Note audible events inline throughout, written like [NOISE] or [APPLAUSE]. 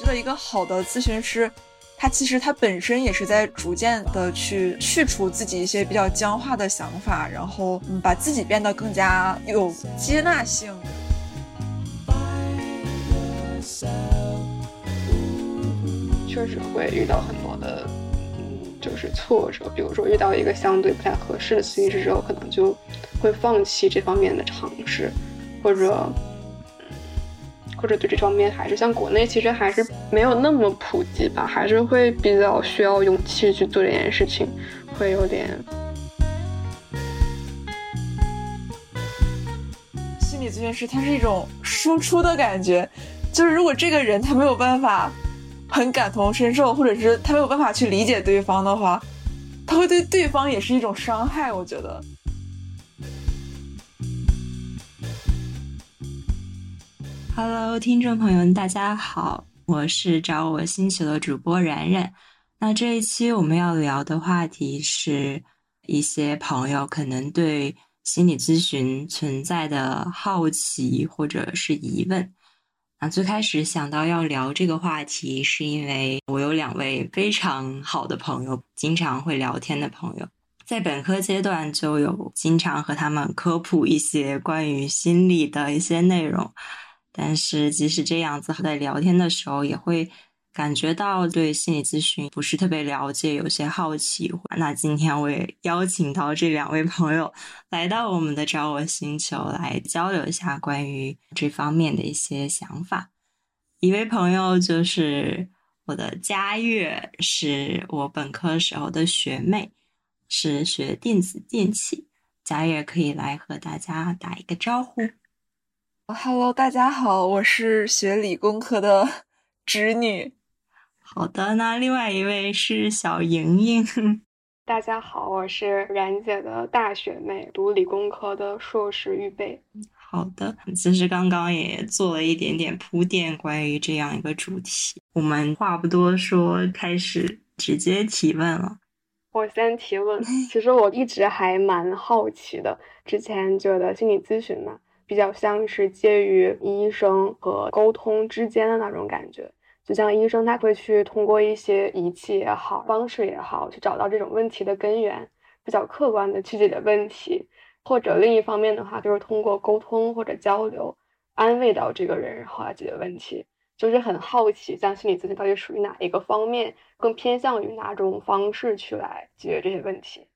觉得一个好的咨询师，他其实他本身也是在逐渐的去去除自己一些比较僵化的想法，然后嗯，把自己变得更加有接纳性。确实会遇到很多的，嗯，就是挫折。比如说遇到一个相对不太合适的咨询师之后，可能就会放弃这方面的尝试，或者，或者对这方面还是像国内其实还是没有那么普及吧，还是会比较需要勇气去做这件事情，会有点。心理咨询师他是一种输出的感觉，就是如果这个人他没有办法。很感同身受，或者是他没有办法去理解对方的话，他会对对方也是一种伤害。我觉得。Hello，听众朋友们，大家好，我是找我星球的主播然然。那这一期我们要聊的话题是一些朋友可能对心理咨询存在的好奇或者是疑问。啊，最开始想到要聊这个话题，是因为我有两位非常好的朋友，经常会聊天的朋友，在本科阶段就有经常和他们科普一些关于心理的一些内容，但是即使这样子，在聊天的时候也会。感觉到对心理咨询不是特别了解，有些好奇。那今天我也邀请到这两位朋友来到我们的找我星球来交流一下关于这方面的一些想法。一位朋友就是我的佳悦，是我本科时候的学妹，是学电子电器。佳悦可以来和大家打一个招呼。Hello，大家好，我是学理工科的 [LAUGHS] 侄女。好的，那另外一位是小莹莹。[LAUGHS] 大家好，我是冉姐的大学妹，读理工科的硕士预备。好的，其实刚刚也做了一点点铺垫，关于这样一个主题。我们话不多说，开始直接提问了。我先提问，[LAUGHS] 其实我一直还蛮好奇的，之前觉得心理咨询嘛，比较像是介于医生和沟通之间的那种感觉。就像医生，他会去通过一些仪器也好，方式也好，去找到这种问题的根源，比较客观的去解决问题；或者另一方面的话，就是通过沟通或者交流，安慰到这个人，然后来解决问题。就是很好奇，像心理咨询到底属于哪一个方面，更偏向于哪种方式去来解决这些问题。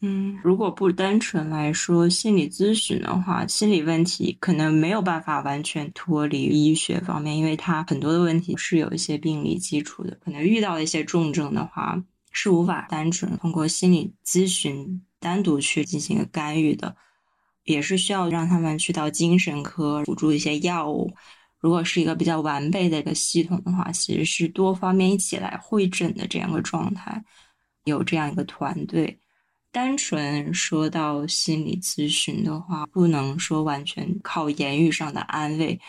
嗯，如果不单纯来说心理咨询的话，心理问题可能没有办法完全脱离医学方面，因为它很多的问题是有一些病理基础的。可能遇到一些重症的话，是无法单纯通过心理咨询单独去进行干预的，也是需要让他们去到精神科辅助一些药物。如果是一个比较完备的一个系统的话，其实是多方面一起来会诊的这样一个状态，有这样一个团队。单纯说到心理咨询的话，不能说完全靠言语上的安慰。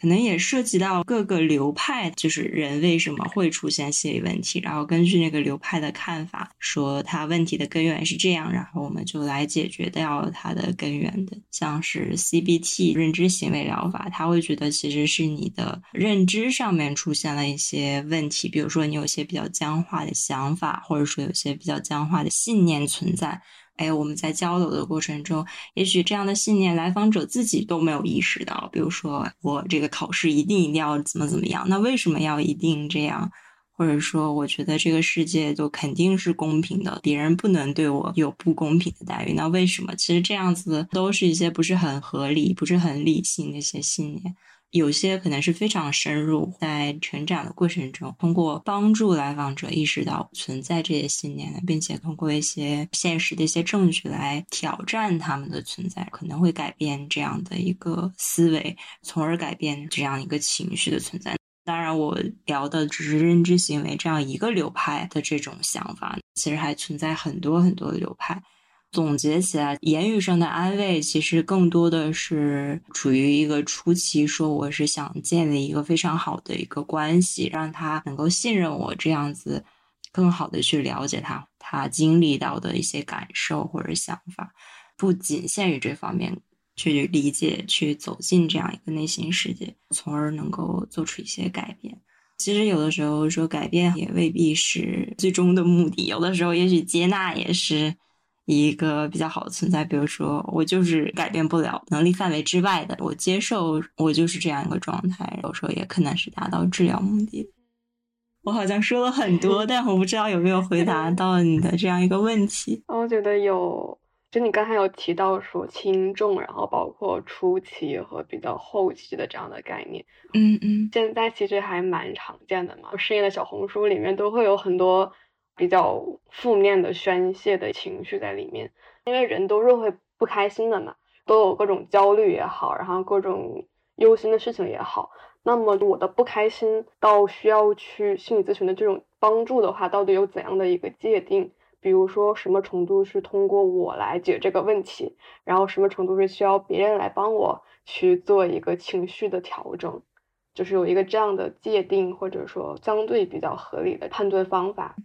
可能也涉及到各个流派，就是人为什么会出现心理问题，然后根据那个流派的看法，说他问题的根源是这样，然后我们就来解决掉它的根源的。像是 CBT 认知行为疗法，他会觉得其实是你的认知上面出现了一些问题，比如说你有些比较僵化的想法，或者说有些比较僵化的信念存在。哎，我们在交流的过程中，也许这样的信念来访者自己都没有意识到。比如说，我这个考试一定一定要怎么怎么样，那为什么要一定这样？或者说，我觉得这个世界就肯定是公平的，别人不能对我有不公平的待遇。那为什么？其实这样子都是一些不是很合理、不是很理性的一些信念。有些可能是非常深入，在成长的过程中，通过帮助来访者意识到存在这些信念的，并且通过一些现实的一些证据来挑战他们的存在，可能会改变这样的一个思维，从而改变这样一个情绪的存在。当然，我聊的只是认知行为这样一个流派的这种想法，其实还存在很多很多的流派。总结起来，言语上的安慰其实更多的是处于一个初期，说我是想建立一个非常好的一个关系，让他能够信任我，这样子更好的去了解他，他经历到的一些感受或者想法，不仅限于这方面去理解，去走进这样一个内心世界，从而能够做出一些改变。其实有的时候说改变也未必是最终的目的，有的时候也许接纳也是一个比较好的存在。比如说，我就是改变不了能力范围之外的，我接受我就是这样一个状态，有时候也可能是达到治疗目的。我好像说了很多，但我不知道有没有回答 [LAUGHS] 到你的这样一个问题。我觉得有。就你刚才有提到说轻重，然后包括初期和比较后期的这样的概念，嗯嗯，现在其实还蛮常见的嘛。我深夜的小红书里面都会有很多比较负面的宣泄的情绪在里面，因为人都是会不开心的嘛，都有各种焦虑也好，然后各种忧心的事情也好。那么我的不开心到需要去心理咨询的这种帮助的话，到底有怎样的一个界定？比如说，什么程度是通过我来解这个问题，然后什么程度是需要别人来帮我去做一个情绪的调整，就是有一个这样的界定，或者说相对比较合理的判断方法。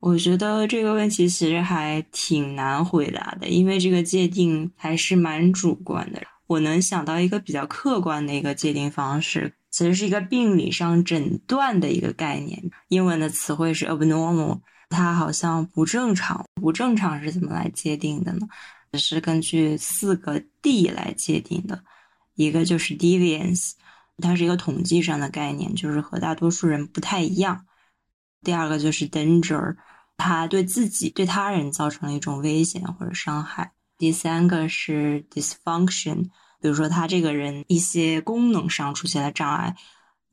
我觉得这个问题其实还挺难回答的，因为这个界定还是蛮主观的。我能想到一个比较客观的一个界定方式，其实是一个病理上诊断的一个概念，英文的词汇是 abnormal。它好像不正常，不正常是怎么来界定的呢？是根据四个 D 来界定的，一个就是 deviance，它是一个统计上的概念，就是和大多数人不太一样。第二个就是 danger，它对自己、对他人造成了一种危险或者伤害。第三个是 dysfunction，比如说他这个人一些功能上出现了障碍，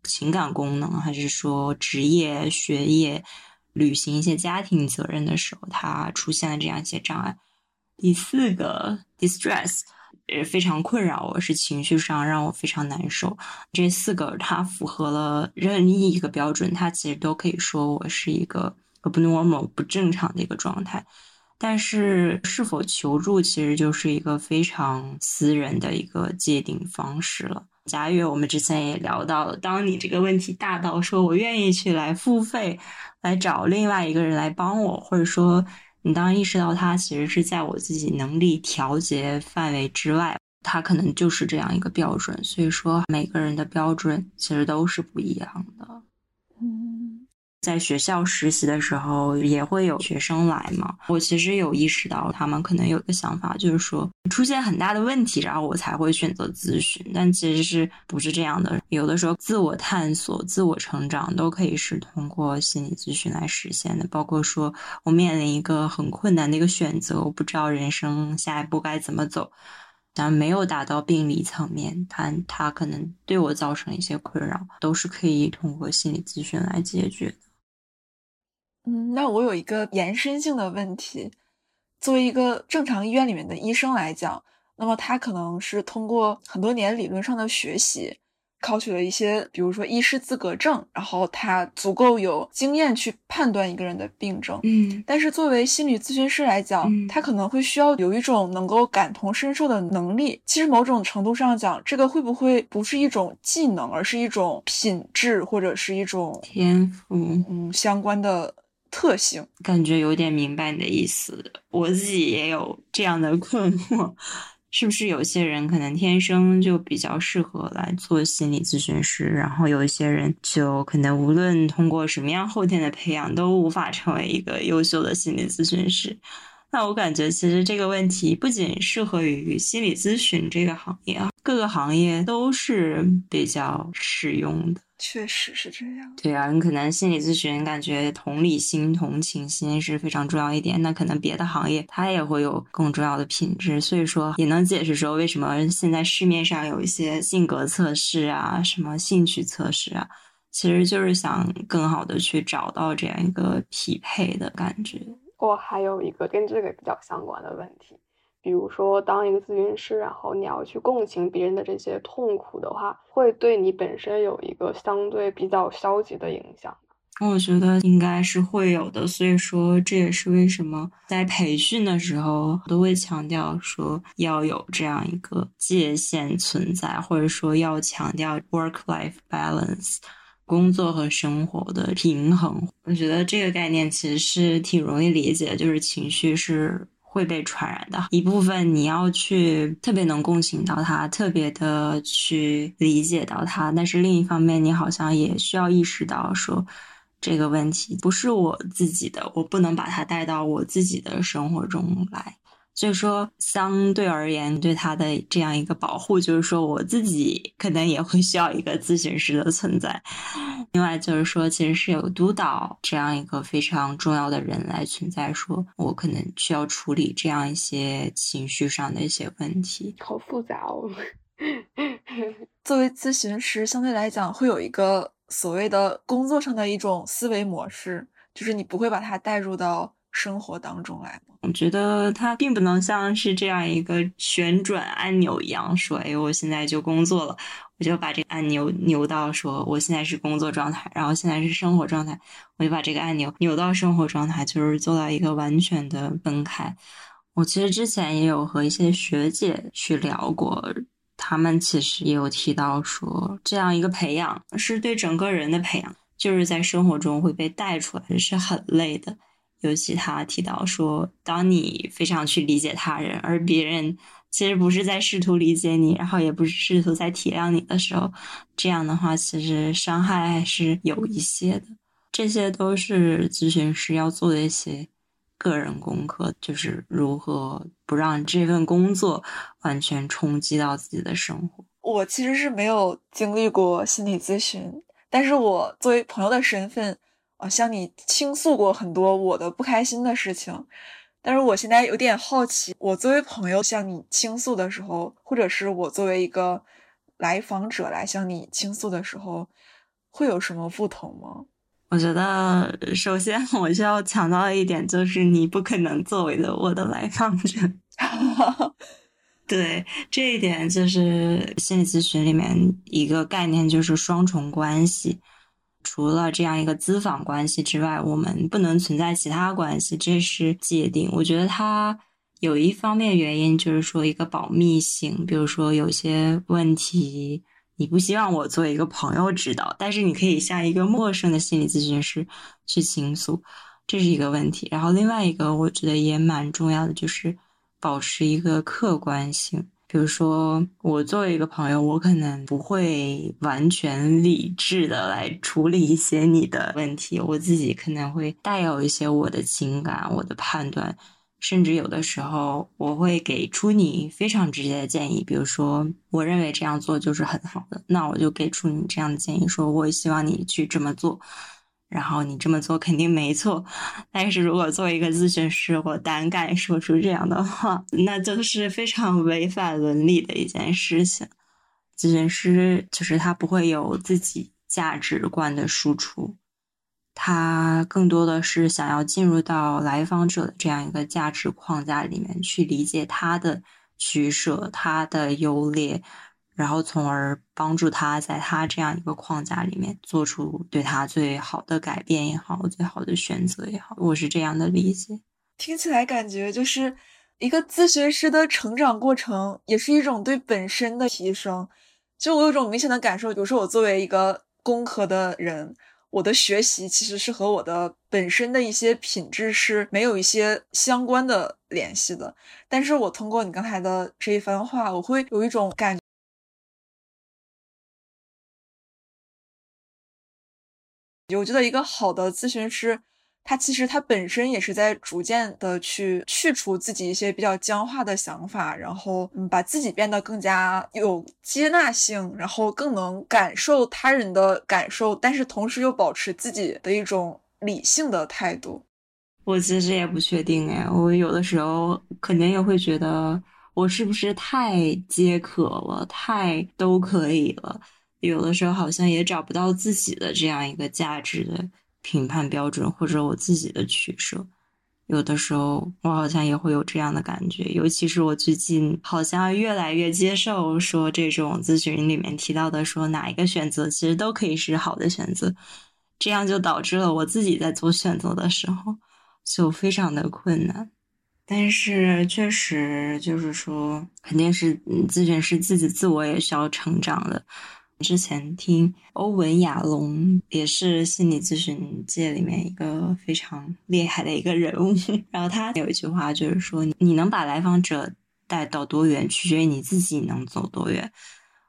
情感功能还是说职业、学业。履行一些家庭责任的时候，他出现了这样一些障碍。第四个 distress，非常困扰我，是情绪上让我非常难受。这四个它符合了任意一个标准，它其实都可以说我是一个 abnormal 不正常的一个状态。但是是否求助，其实就是一个非常私人的一个界定方式了。佳悦，我们之前也聊到了，当你这个问题大到说我愿意去来付费，来找另外一个人来帮我，或者说你当意识到它其实是在我自己能力调节范围之外，它可能就是这样一个标准。所以说，每个人的标准其实都是不一样的。嗯。在学校实习的时候，也会有学生来嘛。我其实有意识到，他们可能有个想法，就是说出现很大的问题，然后我才会选择咨询。但其实是不是这样的？有的时候，自我探索、自我成长都可以是通过心理咨询来实现的。包括说我面临一个很困难的一个选择，我不知道人生下一步该怎么走，但没有达到病理层面，它它可能对我造成一些困扰，都是可以通过心理咨询来解决。嗯，那我有一个延伸性的问题，作为一个正常医院里面的医生来讲，那么他可能是通过很多年理论上的学习。考取了一些，比如说医师资格证，然后他足够有经验去判断一个人的病症。嗯，但是作为心理咨询师来讲，他可能会需要有一种能够感同身受的能力。其实某种程度上讲，这个会不会不是一种技能，而是一种品质或者是一种天赋？嗯，相关的特性。感觉有点明白你的意思，我自己也有这样的困惑。是不是有些人可能天生就比较适合来做心理咨询师，然后有一些人就可能无论通过什么样后天的培养，都无法成为一个优秀的心理咨询师？那我感觉其实这个问题不仅适合于心理咨询这个行业啊，各个行业都是比较适用的。确实是这样。对啊，你可能心理咨询感觉同理心、同情心是非常重要一点，那可能别的行业它也会有更重要的品质。所以说，也能解释说为什么现在市面上有一些性格测试啊、什么兴趣测试啊，其实就是想更好的去找到这样一个匹配的感觉。我还有一个跟这个比较相关的问题。比如说，当一个咨询师，然后你要去共情别人的这些痛苦的话，会对你本身有一个相对比较消极的影响。我觉得应该是会有的，所以说这也是为什么在培训的时候都会强调说要有这样一个界限存在，或者说要强调 work-life balance，工作和生活的平衡。我觉得这个概念其实是挺容易理解，就是情绪是。会被传染的。一部分你要去特别能共情到他，特别的去理解到他，但是另一方面，你好像也需要意识到说，这个问题不是我自己的，我不能把它带到我自己的生活中来。所以说，相对而言，对他的这样一个保护，就是说，我自己可能也会需要一个咨询师的存在。另外，就是说，其实是有督导这样一个非常重要的人来存在，说我可能需要处理这样一些情绪上的一些问题。好复杂哦。[LAUGHS] 作为咨询师，相对来讲会有一个所谓的工作上的一种思维模式，就是你不会把它带入到。生活当中来？我觉得它并不能像是这样一个旋转按钮一样，说，哎，我现在就工作了，我就把这个按钮扭到说，我现在是工作状态，然后现在是生活状态，我就把这个按钮扭到生活状态，就是做到一个完全的分开。我其实之前也有和一些学姐去聊过，他们其实也有提到说，这样一个培养是对整个人的培养，就是在生活中会被带出来，是很累的。尤其他提到说，当你非常去理解他人，而别人其实不是在试图理解你，然后也不是试图在体谅你的时候，这样的话，其实伤害还是有一些的。这些都是咨询师要做的一些个人功课，就是如何不让这份工作完全冲击到自己的生活。我其实是没有经历过心理咨询，但是我作为朋友的身份。向你倾诉过很多我的不开心的事情，但是我现在有点好奇，我作为朋友向你倾诉的时候，或者是我作为一个来访者来向你倾诉的时候，会有什么不同吗？我觉得，首先我需要强调一点，就是你不可能作为了我的来访者。[LAUGHS] 对，这一点就是心理咨询里面一个概念，就是双重关系。除了这样一个资访关系之外，我们不能存在其他关系，这是界定。我觉得它有一方面原因就是说一个保密性，比如说有些问题你不希望我作为一个朋友知道，但是你可以向一个陌生的心理咨询师去倾诉，这是一个问题。然后另外一个我觉得也蛮重要的，就是保持一个客观性。比如说，我作为一个朋友，我可能不会完全理智的来处理一些你的问题，我自己可能会带有一些我的情感、我的判断，甚至有的时候我会给出你非常直接的建议。比如说，我认为这样做就是很好的，那我就给出你这样的建议，说我希望你去这么做。然后你这么做肯定没错，但是如果作为一个咨询师，我胆敢说出这样的话，[LAUGHS] 那就是非常违反伦理的一件事情。咨询师就是他不会有自己价值观的输出，他更多的是想要进入到来访者的这样一个价值框架里面去理解他的取舍，他的优劣。然后，从而帮助他在他这样一个框架里面做出对他最好的改变也好，最好的选择也好，我是这样的理解。听起来感觉就是一个咨询师的成长过程，也是一种对本身的提升。就我有种明显的感受，比如说我作为一个工科的人，我的学习其实是和我的本身的一些品质是没有一些相关的联系的。但是我通过你刚才的这一番话，我会有一种感。我觉得一个好的咨询师，他其实他本身也是在逐渐的去去除自己一些比较僵化的想法，然后嗯，把自己变得更加有接纳性，然后更能感受他人的感受，但是同时又保持自己的一种理性的态度。我其实也不确定哎，我有的时候肯定也会觉得我是不是太皆可了，太都可以了。有的时候好像也找不到自己的这样一个价值的评判标准，或者我自己的取舍。有的时候我好像也会有这样的感觉，尤其是我最近好像越来越接受说这种咨询里面提到的说哪一个选择其实都可以是好的选择，这样就导致了我自己在做选择的时候就非常的困难。但是确实就是说，肯定是咨询师自己自我也需要成长的。之前听欧文亚龙，也是心理咨询界里面一个非常厉害的一个人物。[LAUGHS] 然后他有一句话就是说：“你能把来访者带到多远，取决于你自己能走多远。”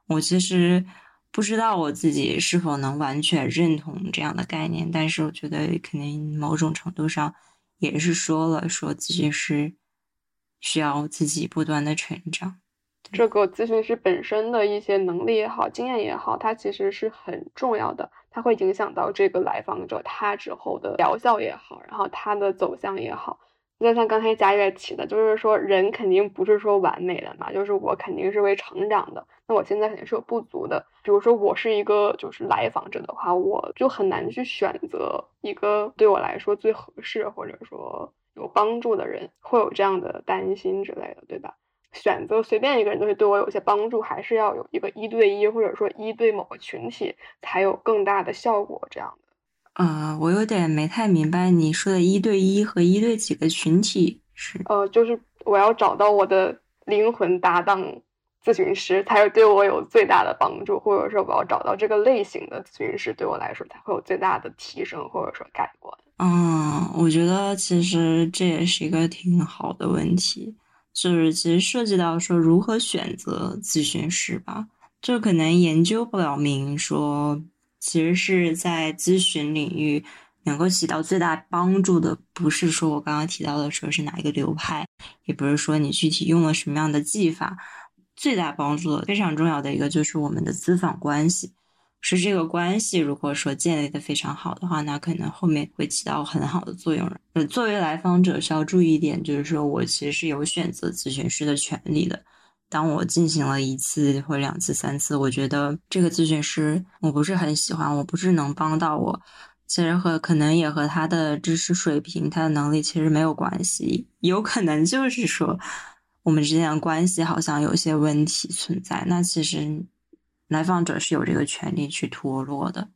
我其实不知道我自己是否能完全认同这样的概念，但是我觉得肯定某种程度上也是说了，说咨询师需要自己不断的成长。这个咨询师本身的一些能力也好，经验也好，它其实是很重要的，它会影响到这个来访者他之后的疗效也好，然后他的走向也好。就像刚才佳悦提的，就是说人肯定不是说完美的嘛，就是我肯定是会成长的。那我现在肯定是有不足的，比如说我是一个就是来访者的话，我就很难去选择一个对我来说最合适或者说有帮助的人，会有这样的担心之类的，对吧？选择随便一个人都会对我有些帮助，还是要有一个一对一，或者说一对某个群体才有更大的效果。这样的，呃，我有点没太明白你说的一对一和一对几个群体是？呃，就是我要找到我的灵魂搭档咨询师，才会对我有最大的帮助，或者说我要找到这个类型的咨询师，对我来说才会有最大的提升，或者说改观。嗯，我觉得其实这也是一个挺好的问题。就是其实涉及到说如何选择咨询师吧，就可能研究表明说，其实是在咨询领域能够起到最大帮助的，不是说我刚刚提到的说是哪一个流派，也不是说你具体用了什么样的技法，最大帮助的非常重要的一个就是我们的咨访关系。是这个关系，如果说建立的非常好的话，那可能后面会起到很好的作用。呃，作为来访者需要注意一点，就是说我其实是有选择咨询师的权利的。当我进行了一次或两次、三次，我觉得这个咨询师我不是很喜欢，我不是能帮到我，其实和可能也和他的知识水平、他的能力其实没有关系，有可能就是说我们之间的关系好像有些问题存在。那其实。来访者是有这个权利去脱落的。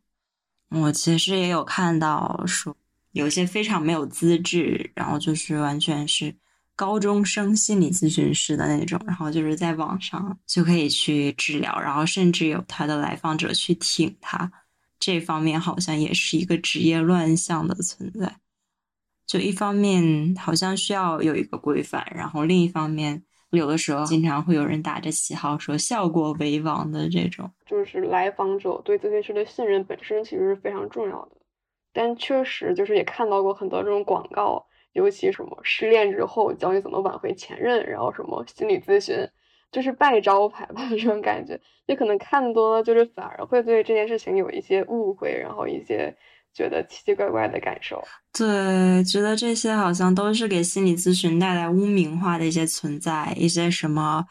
我其实也有看到说，有些非常没有资质，然后就是完全是高中生心理咨询师的那种，然后就是在网上就可以去治疗，然后甚至有他的来访者去挺他。这方面好像也是一个职业乱象的存在。就一方面好像需要有一个规范，然后另一方面。有的时候，经常会有人打着旗号说效果为王的这种，就是来访者对咨询师的信任本身其实是非常重要的。但确实，就是也看到过很多这种广告，尤其什么失恋之后教你怎么挽回前任，然后什么心理咨询，就是败招牌吧，这种感觉。也可能看多了，就是反而会对这件事情有一些误会，然后一些。觉得奇奇怪怪的感受，对，觉得这些好像都是给心理咨询带来污名化的一些存在，一些什么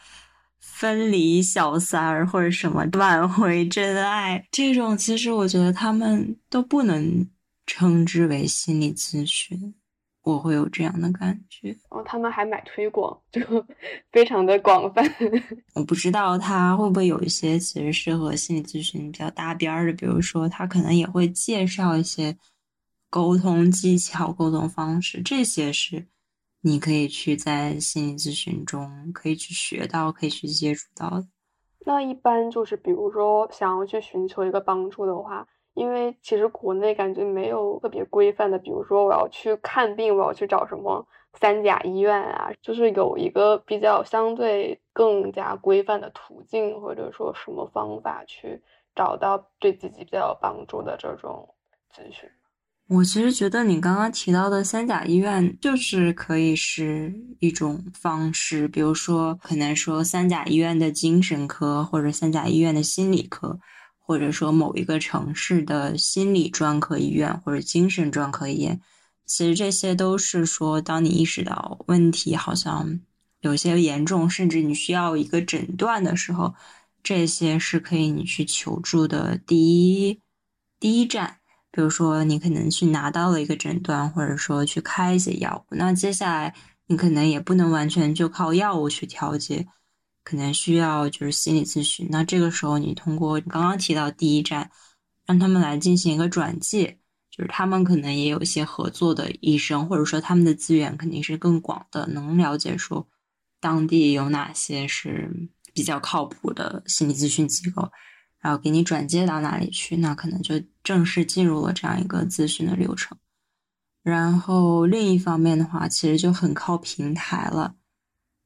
分离小三儿或者什么挽回真爱这种，其实我觉得他们都不能称之为心理咨询。我会有这样的感觉，然后他们还买推广，就 [LAUGHS] 非常的广泛。[LAUGHS] 我不知道他会不会有一些其实是和心理咨询比较搭边儿的，比如说他可能也会介绍一些沟通技巧、沟通方式，这些是你可以去在心理咨询中可以去学到、可以去接触到的。那一般就是比如说想要去寻求一个帮助的话。因为其实国内感觉没有特别规范的，比如说我要去看病，我要去找什么三甲医院啊，就是有一个比较相对更加规范的途径，或者说什么方法去找到对自己比较有帮助的这种咨询。我其实觉得你刚刚提到的三甲医院就是可以是一种方式，比如说可能说三甲医院的精神科或者三甲医院的心理科。或者说某一个城市的心理专科医院或者精神专科医院，其实这些都是说，当你意识到问题好像有些严重，甚至你需要一个诊断的时候，这些是可以你去求助的第一第一站。比如说，你可能去拿到了一个诊断，或者说去开一些药物，那接下来你可能也不能完全就靠药物去调节。可能需要就是心理咨询，那这个时候你通过刚刚提到第一站，让他们来进行一个转介，就是他们可能也有一些合作的医生，或者说他们的资源肯定是更广的，能了解说当地有哪些是比较靠谱的心理咨询机构，然后给你转接到哪里去，那可能就正式进入了这样一个咨询的流程。然后另一方面的话，其实就很靠平台了，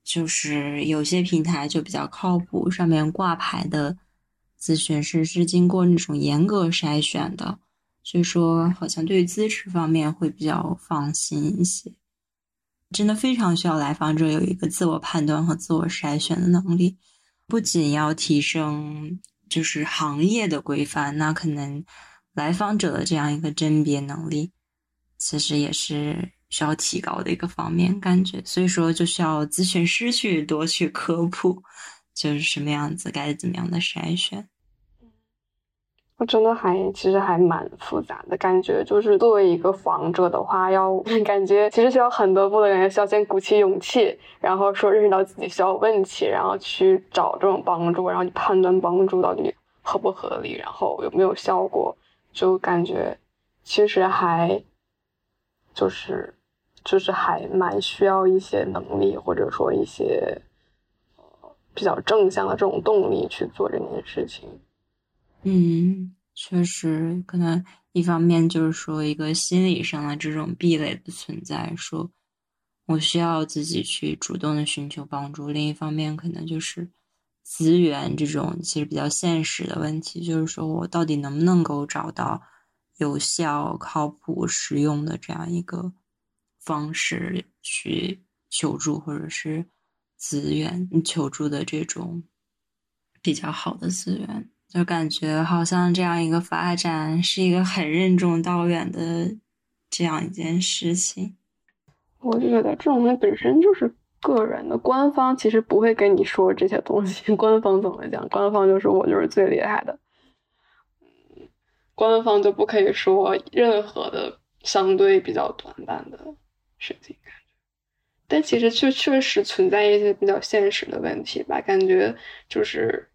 就是有些平台就比较靠谱，上面挂牌的咨询师是经过那种严格筛选的，所以说好像对于资质方面会比较放心一些。真的非常需要来访者有一个自我判断和自我筛选的能力，不仅要提升就是行业的规范，那可能来访者的这样一个甄别能力。其实也是需要提高的一个方面，感觉，所以说就需要咨询师去多去科普，就是什么样子，该怎么样的筛选。我真的还其实还蛮复杂的感觉，就是作为一个访者的话，要 [LAUGHS] 感觉其实需要很多步的感觉，需要先鼓起勇气，然后说认识到自己需要问题，然后去找这种帮助，然后你判断帮助到底合不合理，然后有没有效果，就感觉其实还。就是，就是还蛮需要一些能力，或者说一些呃比较正向的这种动力去做这件事情。嗯，确实，可能一方面就是说一个心理上的这种壁垒的存在，说我需要自己去主动的寻求帮助；另一方面，可能就是资源这种其实比较现实的问题，就是说我到底能不能够找到。有效、靠谱、实用的这样一个方式去求助，或者是资源求助的这种比较好的资源，就感觉好像这样一个发展是一个很任重道远的这样一件事情。我觉得这种东西本身就是个人的，官方其实不会跟你说这些东西。[LAUGHS] 官方怎么讲？官方就是我就是最厉害的。官方就不可以说任何的相对比较短板的事情，感觉，但其实确确实存在一些比较现实的问题吧。感觉就是，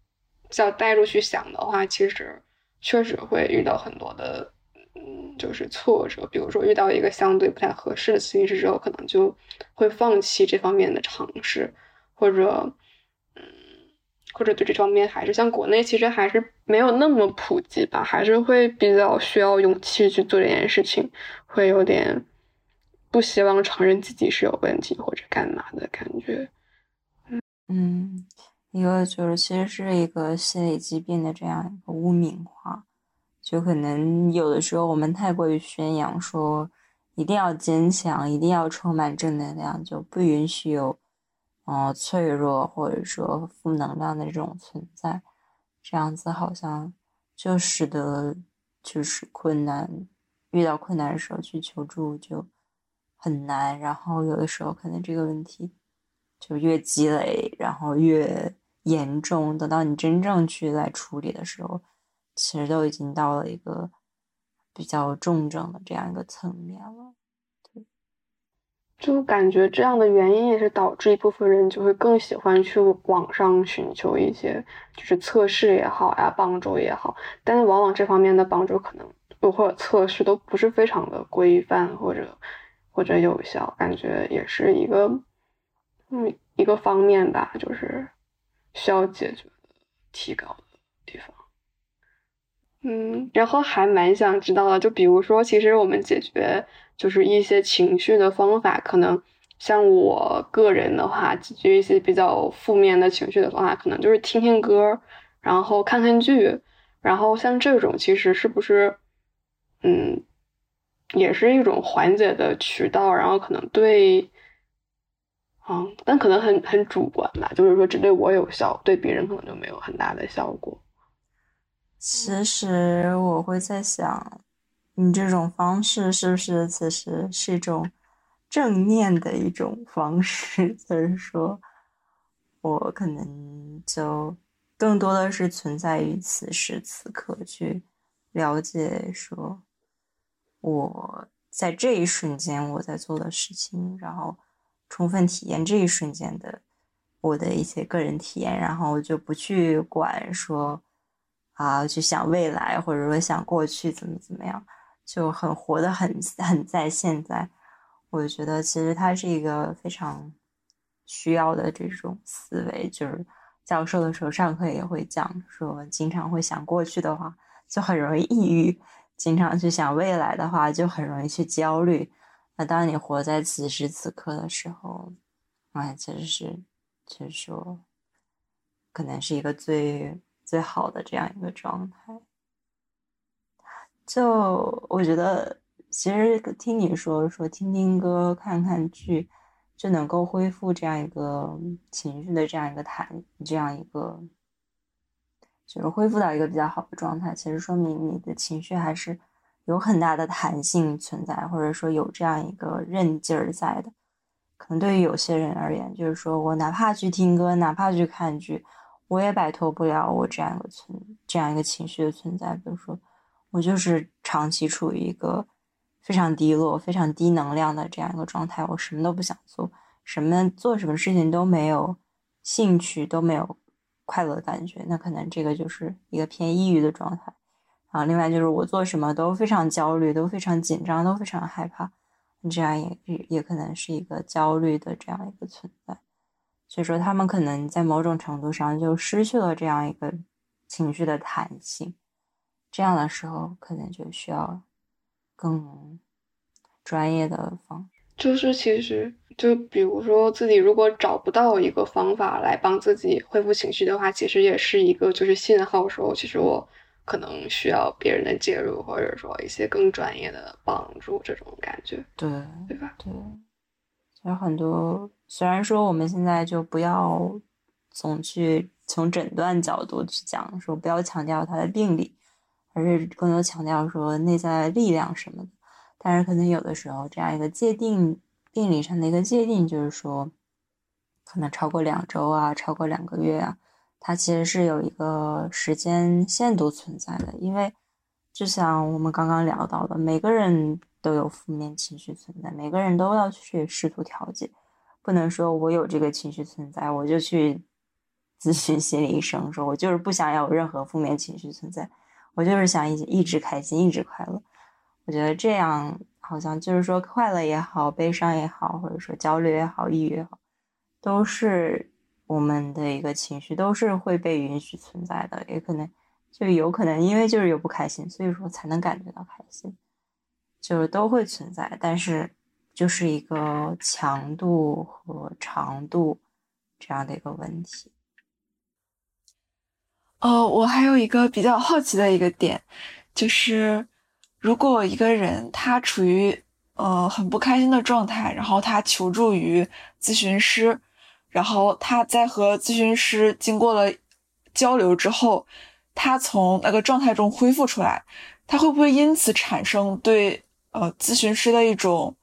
叫带入去想的话，其实确实会遇到很多的，嗯，就是挫折。比如说遇到一个相对不太合适的咨询师之后，可能就会放弃这方面的尝试，或者。嗯或者对这方面还是像国内其实还是没有那么普及吧，还是会比较需要勇气去做这件事情，会有点不希望承认自己是有问题或者干嘛的感觉。嗯，一个就是其实是一个心理疾病的这样一个污名化，就可能有的时候我们太过于宣扬说一定要坚强，一定要充满正能量，就不允许有。哦，脆弱或者说负能量的这种存在，这样子好像就使得就是困难，遇到困难的时候去求助就很难。然后有的时候可能这个问题就越积累，然后越严重。等到你真正去来处理的时候，其实都已经到了一个比较重症的这样一个层面了。就感觉这样的原因也是导致一部分人就会更喜欢去网上寻求一些就是测试也好呀，帮助也好，但是往往这方面的帮助可能或者测试都不是非常的规范或者或者有效，感觉也是一个嗯一个方面吧，就是需要解决提高的地方。嗯，然后还蛮想知道的，就比如说，其实我们解决。就是一些情绪的方法，可能像我个人的话，解决一些比较负面的情绪的方法，可能就是听听歌，然后看看剧，然后像这种其实是不是，嗯，也是一种缓解的渠道，然后可能对，嗯，但可能很很主观吧，就是说只对我有效，对别人可能就没有很大的效果。其实我会在想。你这种方式是不是其实是一种正念的一种方式？[LAUGHS] 就是说，我可能就更多的是存在于此时此刻，去了解说我在这一瞬间我在做的事情，然后充分体验这一瞬间的我的一些个人体验，然后就不去管说啊，去想未来或者说想过去怎么怎么样。就很活得很很在现在，我觉得其实它是一个非常需要的这种思维，就是教授的时候上课也会讲说，经常会想过去的话，就很容易抑郁；经常去想未来的话，就很容易去焦虑。那当你活在此时此刻的时候，哎，其实是，就是说，可能是一个最最好的这样一个状态。就我觉得，其实听你说说，听听歌，看看剧。就能够恢复这样一个情绪的这样一个弹，这样一个就是恢复到一个比较好的状态。其实说明你的情绪还是有很大的弹性存在，或者说有这样一个韧劲儿在的。可能对于有些人而言，就是说我哪怕去听歌，哪怕去看剧，我也摆脱不了我这样一个存这样一个情绪的存在。比如说，我就是长期处于一个。非常低落、非常低能量的这样一个状态，我什么都不想做，什么做什么事情都没有兴趣，都没有快乐的感觉，那可能这个就是一个偏抑郁的状态。啊，另外就是我做什么都非常焦虑，都非常紧张，都非常害怕，这样也也可能是一个焦虑的这样一个存在。所以说，他们可能在某种程度上就失去了这样一个情绪的弹性，这样的时候可能就需要。更专业的方就是其实就比如说自己如果找不到一个方法来帮自己恢复情绪的话，其实也是一个就是信号，说其实我可能需要别人的介入，或者说一些更专业的帮助，这种感觉，对对吧？对，有很多虽然说我们现在就不要总去从诊断角度去讲，说不要强调他的病理。而是更多强调说内在力量什么的，但是可能有的时候这样一个界定病理上的一个界定，就是说可能超过两周啊，超过两个月啊，它其实是有一个时间限度存在的。因为就像我们刚刚聊到的，每个人都有负面情绪存在，每个人都要去试图调节，不能说我有这个情绪存在，我就去咨询心理医生，说我就是不想要有任何负面情绪存在。我就是想一一直开心，一直快乐。我觉得这样好像就是说，快乐也好，悲伤也好，或者说焦虑也好，抑郁也好，都是我们的一个情绪，都是会被允许存在的。也可能就有可能，因为就是有不开心，所以说才能感觉到开心，就是都会存在。但是就是一个强度和长度这样的一个问题。呃，我还有一个比较好奇的一个点，就是如果一个人他处于呃很不开心的状态，然后他求助于咨询师，然后他在和咨询师经过了交流之后，他从那个状态中恢复出来，他会不会因此产生对呃咨询师的一种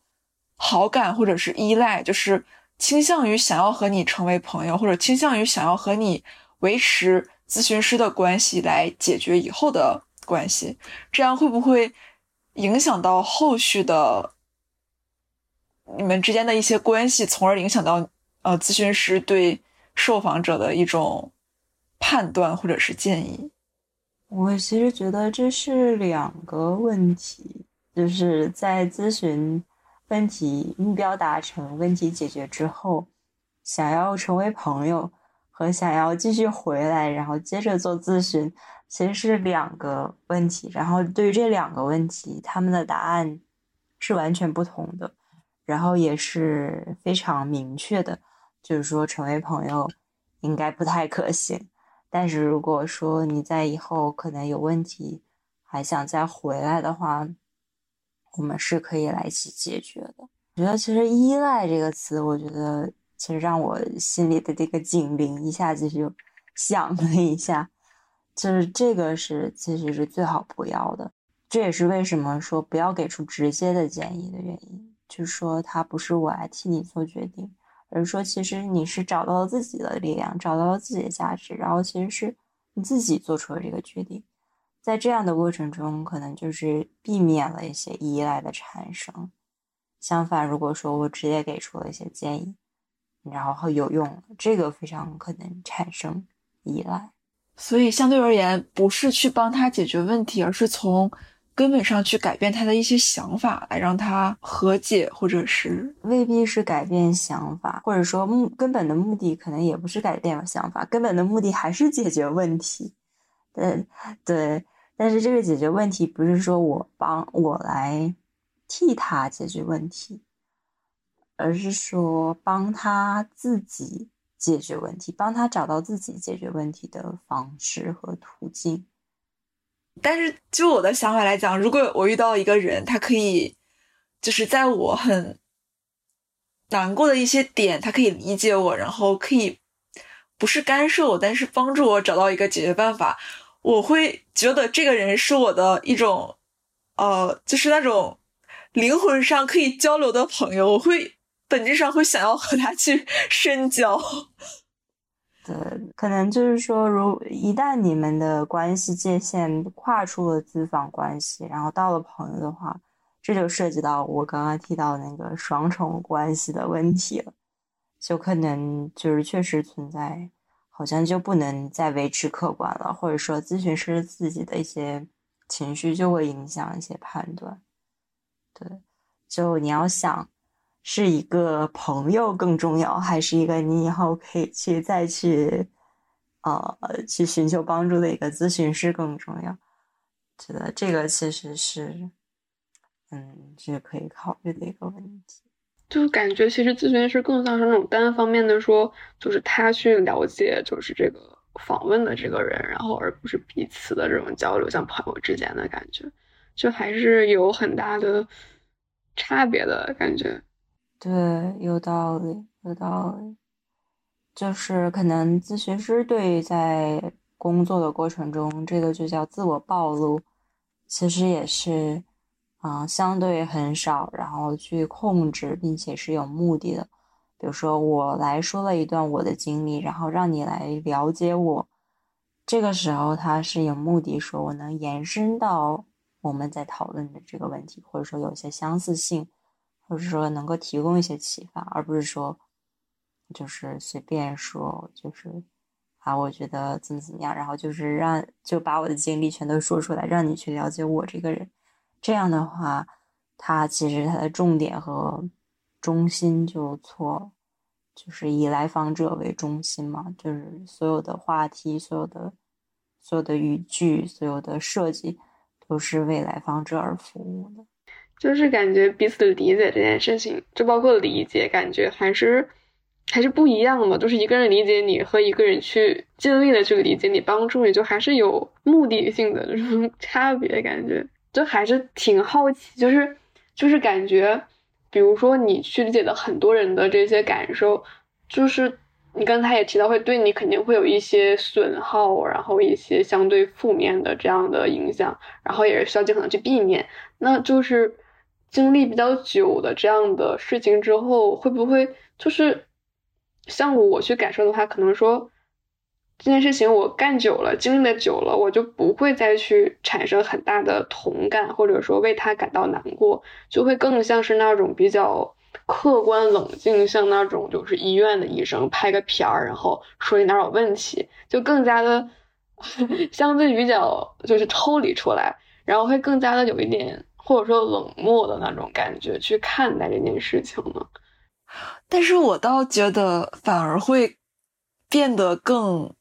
好感或者是依赖，就是倾向于想要和你成为朋友，或者倾向于想要和你维持？咨询师的关系来解决以后的关系，这样会不会影响到后续的你们之间的一些关系，从而影响到呃咨询师对受访者的一种判断或者是建议？我其实觉得这是两个问题，就是在咨询问题目标达成、问题解决之后，想要成为朋友。和想要继续回来，然后接着做咨询，其实是两个问题。然后对于这两个问题，他们的答案是完全不同的，然后也是非常明确的，就是说成为朋友应该不太可行。但是如果说你在以后可能有问题，还想再回来的话，我们是可以来一起解决的。我觉得其实“依赖”这个词，我觉得。其实让我心里的这个警铃一下子就响了一下，就是这个是其实是最好不要的。这也是为什么说不要给出直接的建议的原因，就是说他不是我来替你做决定，而是说其实你是找到了自己的力量，找到了自己的价值，然后其实是你自己做出了这个决定。在这样的过程中，可能就是避免了一些依赖的产生。相反，如果说我直接给出了一些建议。然后有用，这个非常可能产生依赖，所以相对而言，不是去帮他解决问题，而是从根本上去改变他的一些想法，来让他和解，或者是未必是改变想法，或者说目根本的目的可能也不是改变想法，根本的目的还是解决问题。对对，但是这个解决问题不是说我帮我来替他解决问题，而是说帮他自己解决问题，帮他找到自己解决问题的方式和途径。但是，就我的想法来讲，如果我遇到一个人，他可以就是在我很难过的一些点，他可以理解我，然后可以不是干涉我，但是帮助我找到一个解决办法，我会觉得这个人是我的一种，呃，就是那种灵魂上可以交流的朋友，我会本质上会想要和他去 [LAUGHS] 深交。对，可能就是说，如一旦你们的关系界限跨出了资访关系，然后到了朋友的话，这就涉及到我刚刚提到那个双重关系的问题了，就可能就是确实存在，好像就不能再维持客观了，或者说咨询师自己的一些情绪就会影响一些判断。对，就你要想。是一个朋友更重要，还是一个你以后可以去再去，呃，去寻求帮助的一个咨询师更重要？觉得这个其实是，嗯，是可以考虑的一个问题。就感觉其实咨询师更像是那种单方面的说，就是他去了解，就是这个访问的这个人，然后而不是彼此的这种交流，像朋友之间的感觉，就还是有很大的差别的感觉。对，有道理，有道理。就是可能咨询师对在工作的过程中，这个就叫自我暴露，其实也是，嗯，相对很少，然后去控制，并且是有目的的。比如说，我来说了一段我的经历，然后让你来了解我，这个时候他是有目的，说我能延伸到我们在讨论的这个问题，或者说有一些相似性。或者说能够提供一些启发，而不是说就是随便说，就是啊，我觉得怎么怎么样，然后就是让就把我的经历全都说出来，让你去了解我这个人。这样的话，他其实他的重点和中心就错，就是以来访者为中心嘛，就是所有的话题、所有的所有的语句、所有的设计都是为来访者而服务的。就是感觉彼此的理解这件事情，就包括理解，感觉还是还是不一样的。就是一个人理解你和一个人去尽力的去理解你，帮助你，就还是有目的性的这种 [LAUGHS] 差别。感觉就还是挺好奇，就是就是感觉，比如说你去理解的很多人的这些感受，就是你刚才也提到，会对你肯定会有一些损耗，然后一些相对负面的这样的影响，然后也是需要尽可能去避免。那就是。经历比较久的这样的事情之后，会不会就是像我去感受的话，可能说这件事情我干久了，经历的久了，我就不会再去产生很大的同感，或者说为他感到难过，就会更像是那种比较客观冷静，像那种就是医院的医生拍个片儿，然后说你哪有问题，就更加的 [LAUGHS] 相对比较就是抽离出来，然后会更加的有一点。或者说冷漠的那种感觉去看待这件事情呢？但是我倒觉得反而会变得更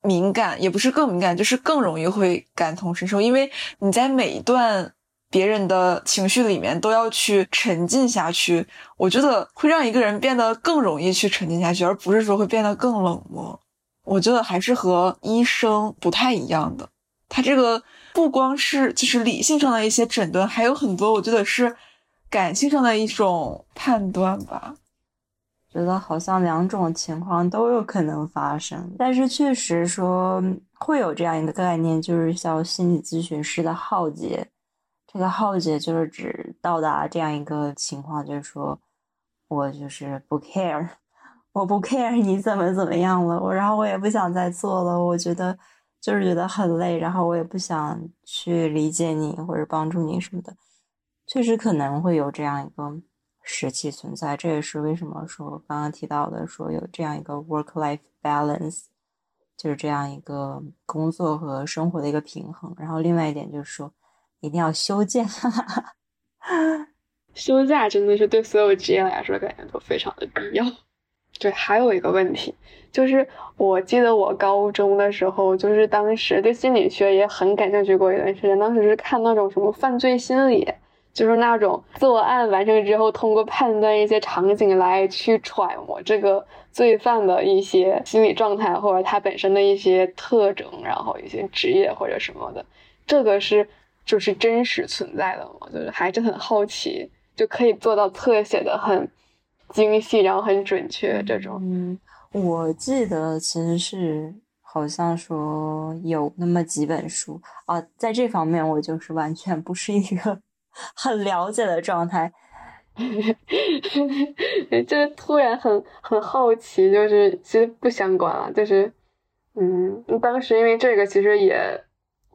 敏感，也不是更敏感，就是更容易会感同身受，因为你在每一段别人的情绪里面都要去沉浸下去。我觉得会让一个人变得更容易去沉浸下去，而不是说会变得更冷漠。我觉得还是和医生不太一样的，他这个。不光是就是理性上的一些诊断，还有很多我觉得是感性上的一种判断吧。觉得好像两种情况都有可能发生，但是确实说会有这样一个概念，就是叫心理咨询师的浩劫。这个浩劫就是指到达这样一个情况，就是说我就是不 care，我不 care 你怎么怎么样了，我然后我也不想再做了，我觉得。就是觉得很累，然后我也不想去理解你或者帮助你什么的，确实可能会有这样一个时期存在。这也是为什么说刚刚提到的，说有这样一个 work-life balance，就是这样一个工作和生活的一个平衡。然后另外一点就是说，一定要休假。[LAUGHS] 休假真的是对所有职业来说，感觉都非常的必要。对，还有一个问题，就是我记得我高中的时候，就是当时对心理学也很感兴趣过一段时间。当时是看那种什么犯罪心理，就是那种作案完成之后，通过判断一些场景来去揣摩这个罪犯的一些心理状态，或者他本身的一些特征，然后一些职业或者什么的。这个是就是真实存在的吗？就是还是很好奇，就可以做到侧写的很。精细，然后很准确，这种。嗯，我记得其实是好像说有那么几本书啊，在这方面我就是完全不是一个 [LAUGHS] 很了解的状态，[LAUGHS] 就是突然很很好奇，就是其实不相关了，就是嗯，当时因为这个其实也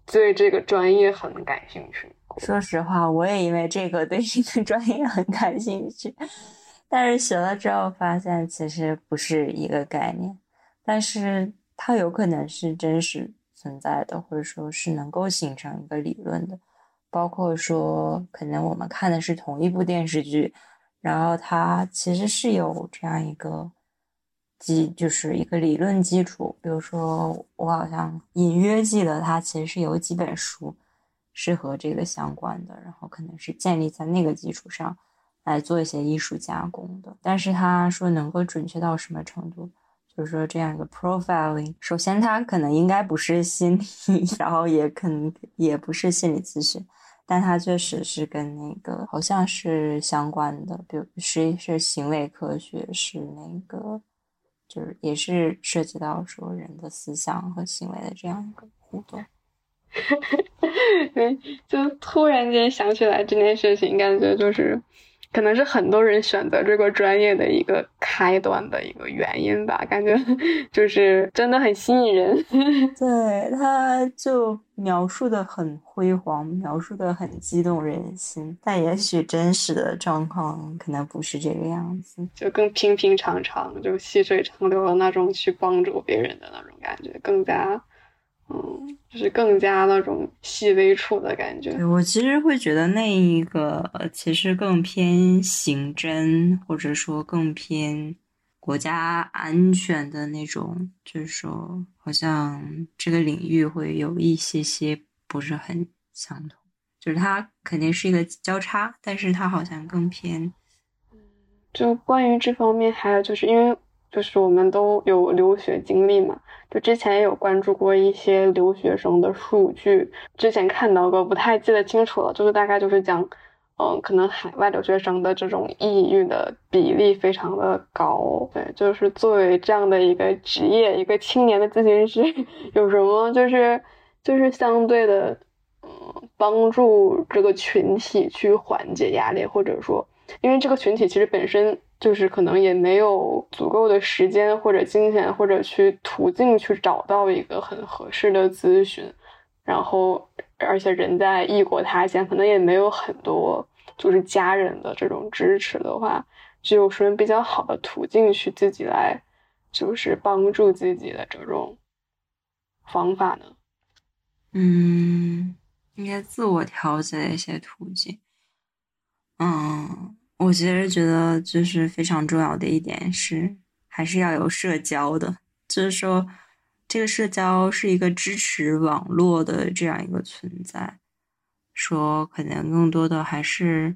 对这个专业很感兴趣。说实话，我也因为这个对这个专业很感兴趣。但是学了之后发现，其实不是一个概念，但是它有可能是真实存在的，或者说是能够形成一个理论的。包括说，可能我们看的是同一部电视剧，然后它其实是有这样一个基，就是一个理论基础。比如说，我好像隐约记得它其实是有几本书是和这个相关的，然后可能是建立在那个基础上。来做一些艺术加工的，但是他说能够准确到什么程度？就是说这样一个 profiling，首先他可能应该不是心理，[LAUGHS] 然后也可能也不是心理咨询，但他确实是跟那个好像是相关的，比如是是行为科学，是那个就是也是涉及到说人的思想和行为的这样一个互动。[LAUGHS] 对就突然间想起来这件事情，感觉就是。可能是很多人选择这个专业的一个开端的一个原因吧，感觉 [LAUGHS] 就是真的很吸引人。[LAUGHS] 对，他就描述的很辉煌，描述的很激动人心，但也许真实的状况可能不是这个样子，就更平平常常，就细水长流的那种去帮助别人的那种感觉，更加。嗯，就是更加那种细微处的感觉。我其实会觉得那一个其实更偏刑侦，或者说更偏国家安全的那种，就是说好像这个领域会有一些些不是很相同。就是它肯定是一个交叉，但是它好像更偏。就关于这方面，还有就是因为。就是我们都有留学经历嘛，就之前也有关注过一些留学生的数据，之前看到过，不太记得清楚了。就是大概就是讲，嗯，可能海外留学生的这种抑郁的比例非常的高。对，就是作为这样的一个职业，一个青年的咨询师，有什么就是就是相对的，嗯，帮助这个群体去缓解压力，或者说，因为这个群体其实本身。就是可能也没有足够的时间或者金钱或者去途径去找到一个很合适的咨询，然后而且人在异国他乡，可能也没有很多就是家人的这种支持的话，只有什么比较好的途径去自己来就是帮助自己的这种方法呢？嗯，应该自我调节一些途径，嗯。我其实觉得，就是非常重要的一点是，还是要有社交的。就是说，这个社交是一个支持网络的这样一个存在。说可能更多的还是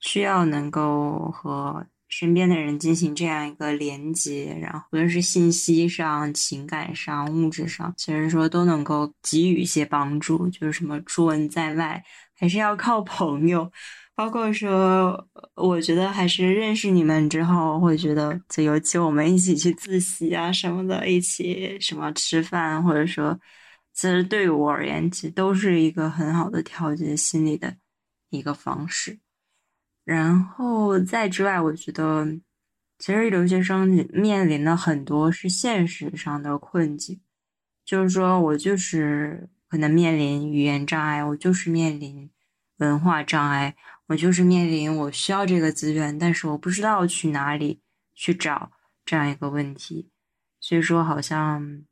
需要能够和身边的人进行这样一个连接，然后无论是信息上、情感上、物质上，其实说都能够给予一些帮助。就是什么出门在外，还是要靠朋友。包括说，我觉得还是认识你们之后，会觉得，就尤其我们一起去自习啊什么的，一起什么吃饭，或者说，其实对于我而言，其实都是一个很好的调节心理的一个方式。然后在之外，我觉得，其实留学生面临的很多是现实上的困境，就是说我就是可能面临语言障碍，我就是面临文化障碍。我就是面临我需要这个资源，但是我不知道去哪里去找这样一个问题，所以说好像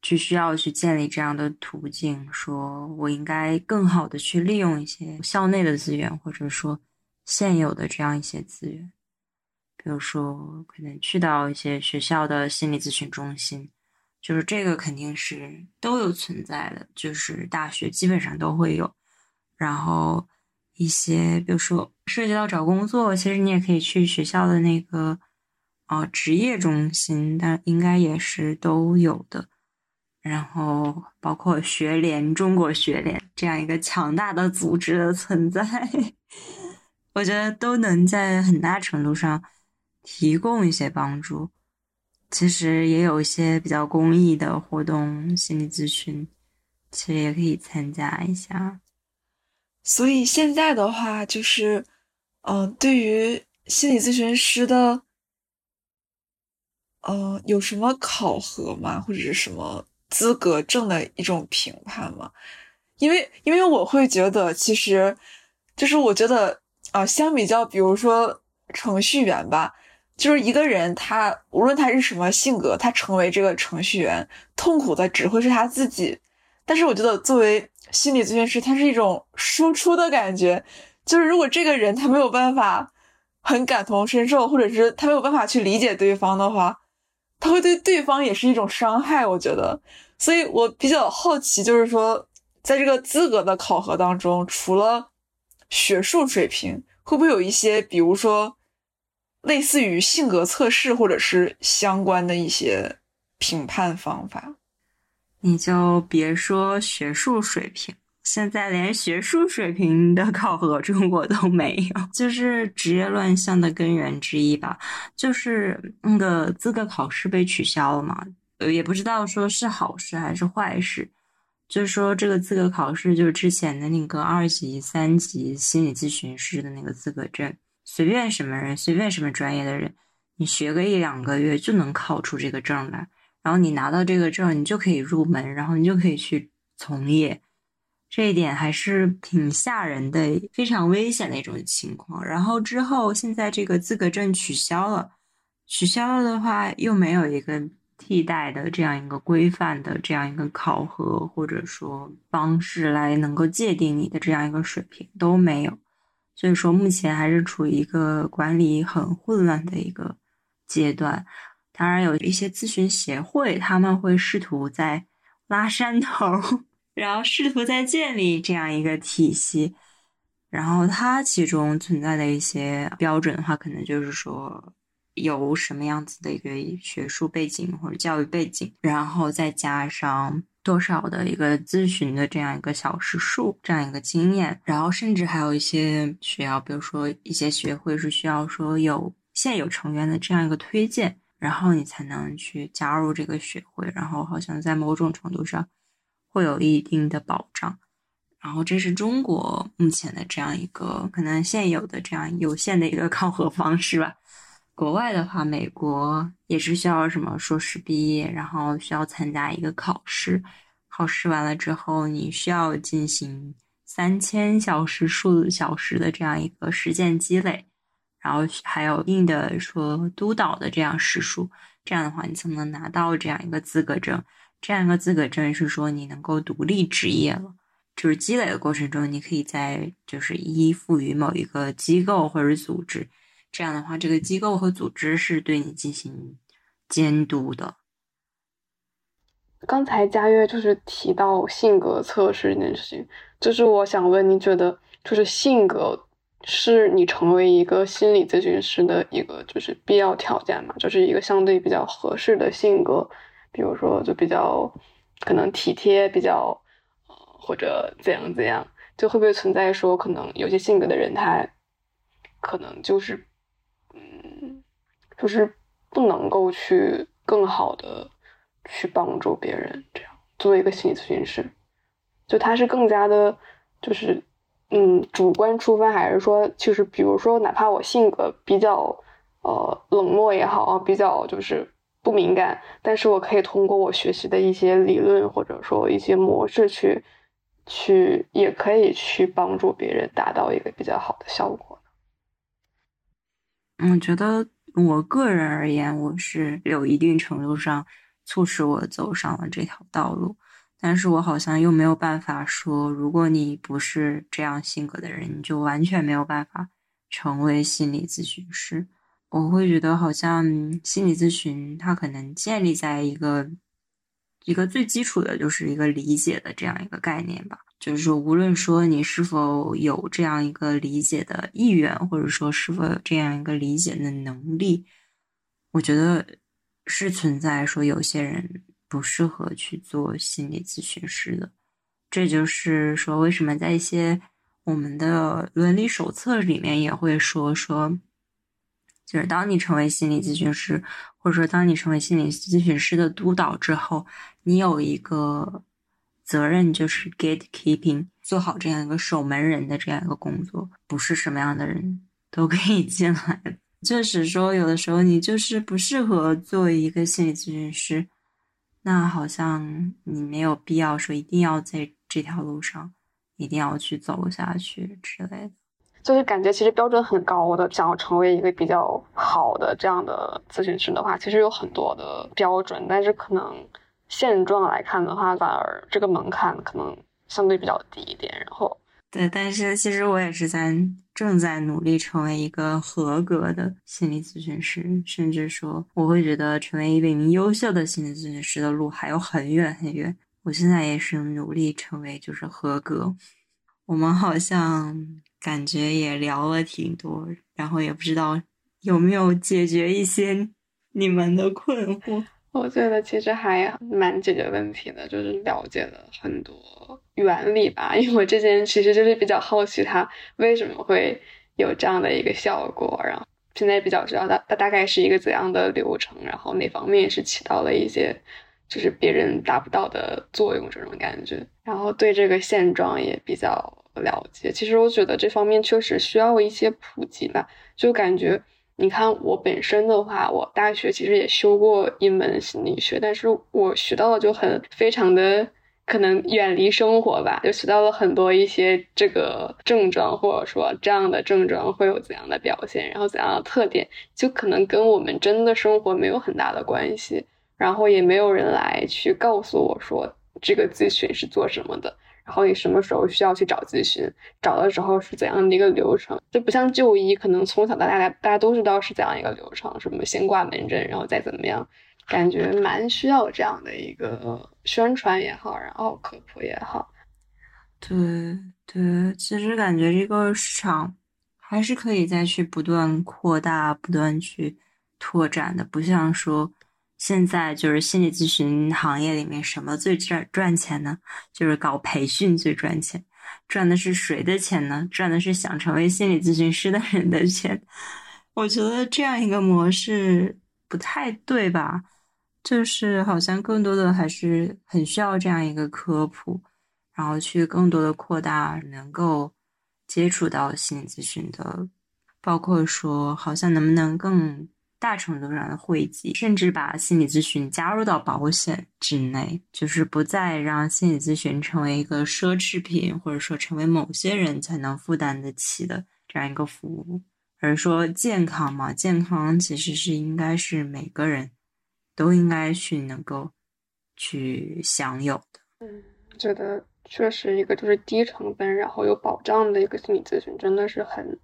去需要去建立这样的途径，说我应该更好的去利用一些校内的资源，或者说现有的这样一些资源，比如说可能去到一些学校的心理咨询中心，就是这个肯定是都有存在的，就是大学基本上都会有。然后一些比如说涉及到找工作，其实你也可以去学校的那个啊职业中心，但应该也是都有的。然后包括学联、中国学联这样一个强大的组织的存在，我觉得都能在很大程度上提供一些帮助。其实也有一些比较公益的活动，心理咨询，其实也可以参加一下。所以现在的话，就是，嗯，对于心理咨询师的，呃，有什么考核吗？或者是什么？资格证的一种评判吗？因为因为我会觉得，其实就是我觉得啊，相比较，比如说程序员吧，就是一个人他无论他是什么性格，他成为这个程序员，痛苦的只会是他自己。但是我觉得，作为心理咨询师，他是一种输出的感觉，就是如果这个人他没有办法很感同身受，或者是他没有办法去理解对方的话。他会对对方也是一种伤害，我觉得，所以我比较好奇，就是说，在这个资格的考核当中，除了学术水平，会不会有一些，比如说，类似于性格测试或者是相关的一些评判方法？你就别说学术水平。现在连学术水平的考核中国都没有，就是职业乱象的根源之一吧。就是那个资格考试被取消了嘛，也不知道说是好事还是坏事。就是说这个资格考试，就是之前的那个二级、三级心理咨询师的那个资格证，随便什么人，随便什么专业的人，你学个一两个月就能考出这个证来。然后你拿到这个证，你就可以入门，然后你就可以去从业。这一点还是挺吓人的，非常危险的一种情况。然后之后，现在这个资格证取消了，取消了的话，又没有一个替代的这样一个规范的这样一个考核或者说方式来能够界定你的这样一个水平都没有。所以说，目前还是处于一个管理很混乱的一个阶段。当然，有一些咨询协会，他们会试图在 [LAUGHS] 拉山头。然后试图在建立这样一个体系，然后它其中存在的一些标准的话，可能就是说有什么样子的一个学术背景或者教育背景，然后再加上多少的一个咨询的这样一个小时数，这样一个经验，然后甚至还有一些需要，比如说一些学会是需要说有现有成员的这样一个推荐，然后你才能去加入这个学会，然后好像在某种程度上。会有一定的保障，然后这是中国目前的这样一个可能现有的这样有限的一个考核方式吧。国外的话，美国也是需要什么硕士毕业，然后需要参加一个考试，考试完了之后，你需要进行三千小时数小时的这样一个实践积累，然后还有一定的说督导的这样时数，这样的话你才能拿到这样一个资格证。这样一个资格证是说你能够独立执业了，就是积累的过程中，你可以在就是依附于某一个机构或者组织，这样的话，这个机构和组织是对你进行监督的。刚才佳悦就是提到性格测试这件事情，就是我想问，你觉得就是性格是你成为一个心理咨询师的一个就是必要条件嘛？就是一个相对比较合适的性格。比如说，就比较可能体贴，比较呃，或者怎样怎样，就会不会存在说，可能有些性格的人，他可能就是嗯，就是不能够去更好的去帮助别人。这样，作为一个心理咨询师，就他是更加的，就是嗯，主观出发，还是说，就是比如说，哪怕我性格比较呃冷漠也好，比较就是。不敏感，但是我可以通过我学习的一些理论或者说一些模式去，去也可以去帮助别人达到一个比较好的效果。我觉得我个人而言，我是有一定程度上促使我走上了这条道路。但是我好像又没有办法说，如果你不是这样性格的人，你就完全没有办法成为心理咨询师。我会觉得，好像心理咨询它可能建立在一个一个最基础的，就是一个理解的这样一个概念吧。就是说，无论说你是否有这样一个理解的意愿，或者说是否有这样一个理解的能力，我觉得是存在说有些人不适合去做心理咨询师的。这就是说，为什么在一些我们的伦理手册里面也会说说。就是当你成为心理咨询师，或者说当你成为心理咨询师的督导之后，你有一个责任，就是 gatekeeping，做好这样一个守门人的这样一个工作。不是什么样的人都可以进来。[LAUGHS] 就是说，有的时候你就是不适合做一个心理咨询师，那好像你没有必要说一定要在这条路上一定要去走下去之类的。就是感觉其实标准很高的，想要成为一个比较好的这样的咨询师的话，其实有很多的标准，但是可能现状来看的话，反而这个门槛可能相对比较低一点。然后，对，但是其实我也是在正在努力成为一个合格的心理咨询师，甚至说我会觉得成为一名优秀的心理咨询师的路还有很远很远。我现在也是努力成为就是合格。我们好像。感觉也聊了挺多，然后也不知道有没有解决一些你们的困惑。我觉得其实还蛮解决问题的，就是了解了很多原理吧。[LAUGHS] 因为我之前其实就是比较好奇它为什么会有这样的一个效果，然后现在比较知道它它大概是一个怎样的流程，然后哪方面是起到了一些就是别人达不到的作用这种感觉，然后对这个现状也比较。了解，其实我觉得这方面确实需要一些普及吧。就感觉，你看我本身的话，我大学其实也修过一门心理学，但是我学到的就很非常的可能远离生活吧，就学到了很多一些这个症状，或者说这样的症状会有怎样的表现，然后怎样的特点，就可能跟我们真的生活没有很大的关系，然后也没有人来去告诉我说这个咨询是做什么的。然后你什么时候需要去找咨询？找的时候是怎样的一个流程？就不像就医，可能从小到大，大大家都知道是怎样一个流程，什么先挂门诊，然后再怎么样，感觉蛮需要这样的一个宣传也好，然后科普也好。对对，其实感觉这个市场还是可以再去不断扩大、不断去拓展的，不像说。现在就是心理咨询行业里面什么最赚赚钱呢？就是搞培训最赚钱，赚的是谁的钱呢？赚的是想成为心理咨询师的人的钱。我觉得这样一个模式不太对吧？就是好像更多的还是很需要这样一个科普，然后去更多的扩大能够接触到心理咨询的，包括说好像能不能更。大程度上的汇集，甚至把心理咨询加入到保险之内，就是不再让心理咨询成为一个奢侈品，或者说成为某些人才能负担得起的这样一个服务。而说健康嘛，健康其实是应该是每个人都应该去能够去享有的。嗯，觉得确实一个就是低成本，然后有保障的一个心理咨询，真的是很，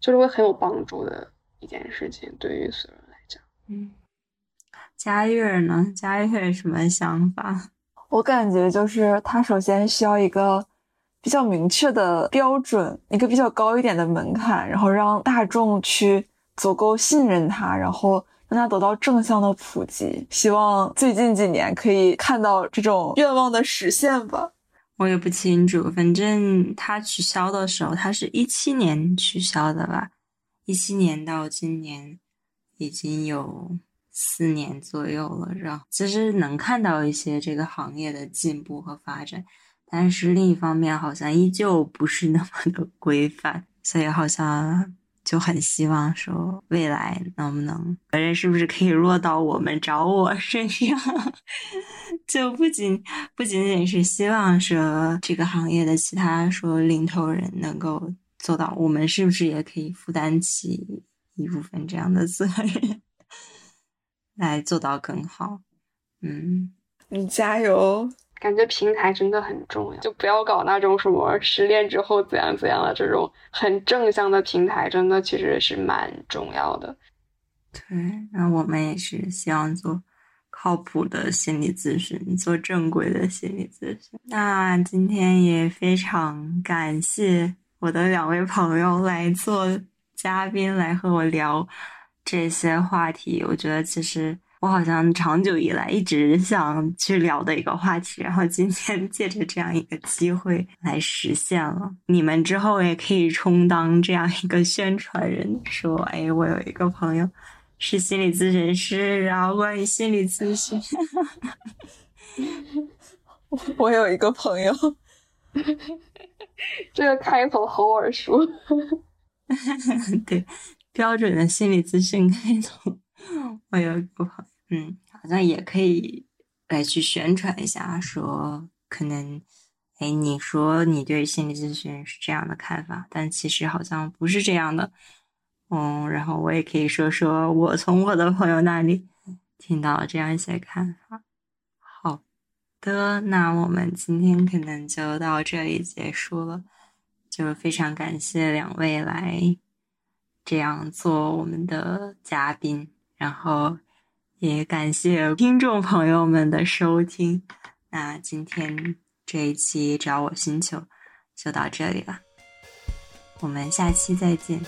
就是会很有帮助的。一件事情对于所有人来讲，嗯，佳悦呢？佳悦什么想法？我感觉就是他首先需要一个比较明确的标准，一个比较高一点的门槛，然后让大众去足够信任他，然后让他得到正向的普及。希望最近几年可以看到这种愿望的实现吧。我也不清楚，反正他取消的时候，他是一七年取消的吧。一七年到今年已经有四年左右了，然后其实能看到一些这个行业的进步和发展，但是另一方面好像依旧不是那么的规范，所以好像就很希望说未来能不能责任是不是可以落到我们找我身上，[LAUGHS] 就不仅不仅仅是希望说这个行业的其他说领头人能够。做到，我们是不是也可以负担起一部分这样的责任，来做到更好？嗯，你加油！感觉平台真的很重要，就不要搞那种什么失恋之后怎样怎样的这种很正向的平台，真的其实是蛮重要的。对，那我们也是希望做靠谱的心理咨询，做正规的心理咨询。那今天也非常感谢我的两位朋友来做嘉宾，来和我聊这些话题。我觉得其实。我好像长久以来一直想去聊的一个话题，然后今天借着这样一个机会来实现了。你们之后也可以充当这样一个宣传人，说：“哎，我有一个朋友是心理咨询师，然后关于心理咨询，[LAUGHS] 我有一个朋友，这个开头好耳熟。[LAUGHS] 对，标准的心理咨询开头，我有一个朋友。”嗯，好像也可以来去宣传一下，说可能，哎，你说你对心理咨询是这样的看法，但其实好像不是这样的。嗯，然后我也可以说说我从我的朋友那里听到这样一些看法。的，那我们今天可能就到这里结束了，就非常感谢两位来这样做我们的嘉宾，然后。也感谢听众朋友们的收听，那今天这一期找我星球就到这里了，我们下期再见。